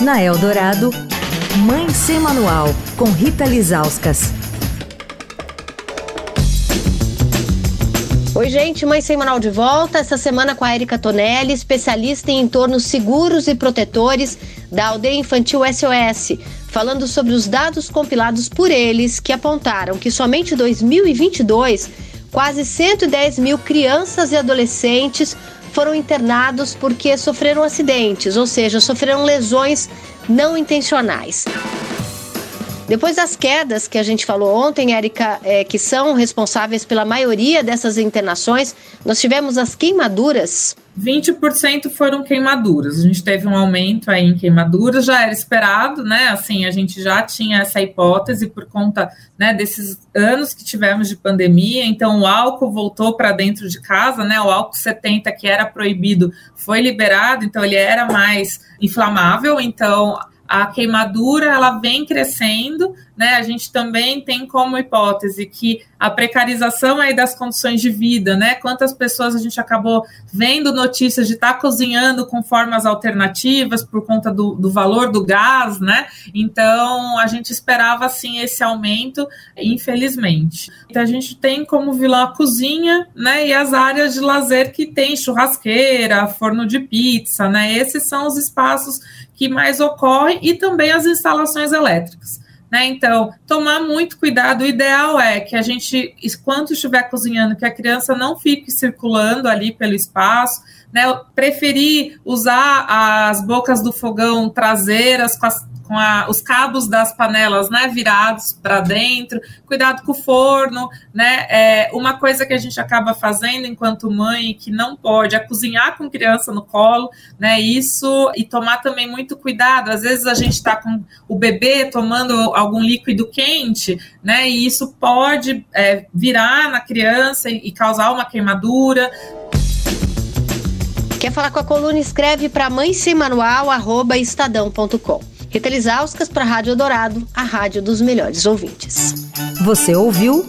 Na Eldorado, Mãe Sem Manual, com Rita Lizauskas. Oi, gente, Mãe Sem Manual de volta. Essa semana com a Erika Tonelli, especialista em entornos seguros e protetores da Aldeia Infantil SOS, falando sobre os dados compilados por eles que apontaram que somente em 2022 quase 110 mil crianças e adolescentes foram internados porque sofreram acidentes, ou seja, sofreram lesões não intencionais. Depois das quedas que a gente falou ontem, Érica, é, que são responsáveis pela maioria dessas internações, nós tivemos as queimaduras. 20% foram queimaduras. A gente teve um aumento aí em queimaduras, já era esperado, né? Assim, a gente já tinha essa hipótese por conta né, desses anos que tivemos de pandemia. Então, o álcool voltou para dentro de casa, né? O álcool 70 que era proibido foi liberado, então ele era mais inflamável. Então, a queimadura ela vem crescendo, né? A gente também tem como hipótese que a precarização aí das condições de vida, né? Quantas pessoas a gente acabou vendo notícias de estar tá cozinhando com formas alternativas por conta do, do valor do gás, né? Então a gente esperava assim esse aumento, infelizmente. Então a gente tem como vilão a cozinha, né? E as áreas de lazer que tem churrasqueira, forno de pizza, né? Esses são os espaços que mais ocorrem e também as instalações elétricas. Né? Então, tomar muito cuidado. O ideal é que a gente, enquanto estiver cozinhando, que a criança não fique circulando ali pelo espaço, né? Preferir usar as bocas do fogão traseiras com as com a, os cabos das panelas né, virados para dentro, cuidado com o forno, né? É, uma coisa que a gente acaba fazendo enquanto mãe que não pode é cozinhar com criança no colo, né? Isso e tomar também muito cuidado. Às vezes a gente está com o bebê tomando algum líquido quente, né? E isso pode é, virar na criança e, e causar uma queimadura. Quer falar com a coluna? Escreve para mãe sem manual, estadão.com. Rita Lisauskas para a Rádio Dourado, a rádio dos melhores ouvintes. Você ouviu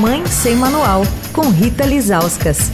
Mãe Sem Manual, com Rita Lisauskas.